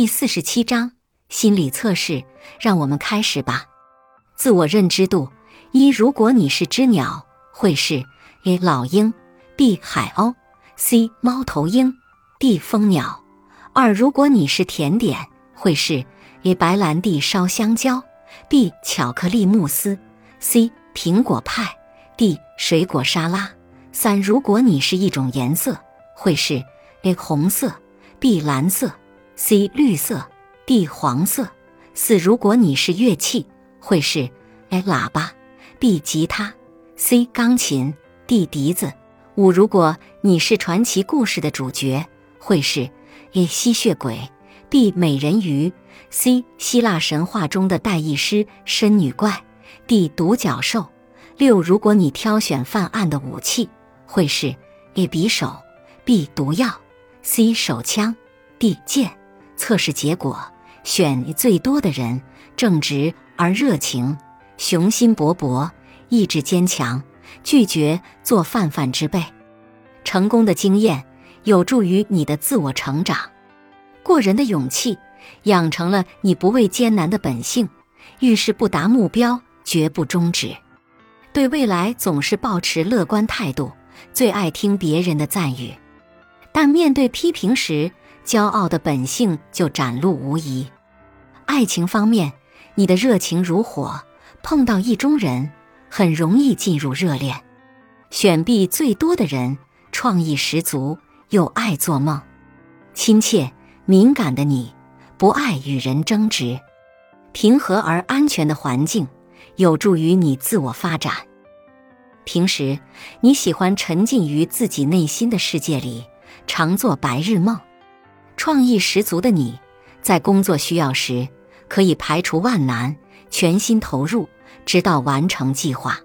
第四十七章心理测试，让我们开始吧。自我认知度一：如果你是只鸟，会是 A 老鹰，B 海鸥，C 猫头鹰，D 蜂鸟。二：如果你是甜点，会是 A 白兰地烧香蕉，B 巧克力慕斯，C 苹果派，D 水果沙拉。三：如果你是一种颜色，会是 A 红色，B 蓝色。C 绿色，D 黄色。四，如果你是乐器，会是 A 喇叭，B 吉他，C 钢琴，D 笛子。五，如果你是传奇故事的主角，会是 A 吸血鬼，B 美人鱼，C 希腊神话中的戴义师深女怪，D 独角兽。六，如果你挑选犯案的武器，会是 A 匕首，B 毒药，C 手枪，D 剑。测试结果：选最多的人正直而热情，雄心勃勃，意志坚强，拒绝做泛泛之辈。成功的经验有助于你的自我成长，过人的勇气养成了你不畏艰难的本性。遇事不达目标绝不终止，对未来总是保持乐观态度，最爱听别人的赞誉，但面对批评时。骄傲的本性就展露无遗。爱情方面，你的热情如火，碰到意中人很容易进入热恋。选 B 最多的人，创意十足又爱做梦。亲切敏感的你，不爱与人争执。平和而安全的环境，有助于你自我发展。平时你喜欢沉浸于自己内心的世界里，常做白日梦。创意十足的你，在工作需要时可以排除万难，全心投入，直到完成计划。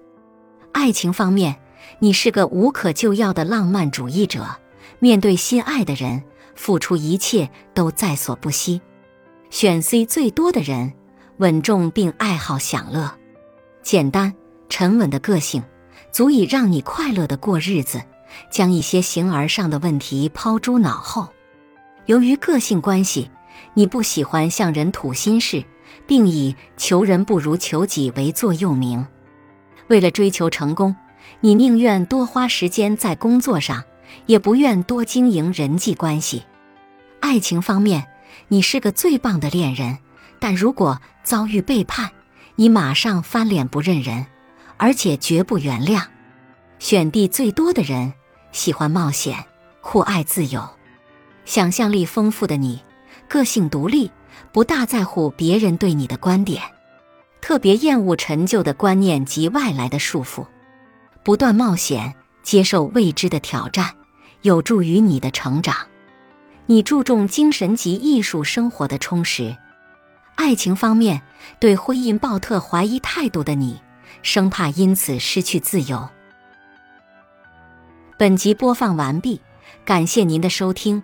爱情方面，你是个无可救药的浪漫主义者，面对心爱的人，付出一切都在所不惜。选 C 最多的人，稳重并爱好享乐，简单沉稳的个性，足以让你快乐的过日子，将一些形而上的问题抛诸脑后。由于个性关系，你不喜欢向人吐心事，并以“求人不如求己”为座右铭。为了追求成功，你宁愿多花时间在工作上，也不愿多经营人际关系。爱情方面，你是个最棒的恋人，但如果遭遇背叛，你马上翻脸不认人，而且绝不原谅。选地最多的人喜欢冒险，酷爱自由。想象力丰富的你，个性独立，不大在乎别人对你的观点，特别厌恶陈旧的观念及外来的束缚，不断冒险，接受未知的挑战，有助于你的成长。你注重精神及艺术生活的充实。爱情方面，对婚姻抱特怀疑态度的你，生怕因此失去自由。本集播放完毕，感谢您的收听。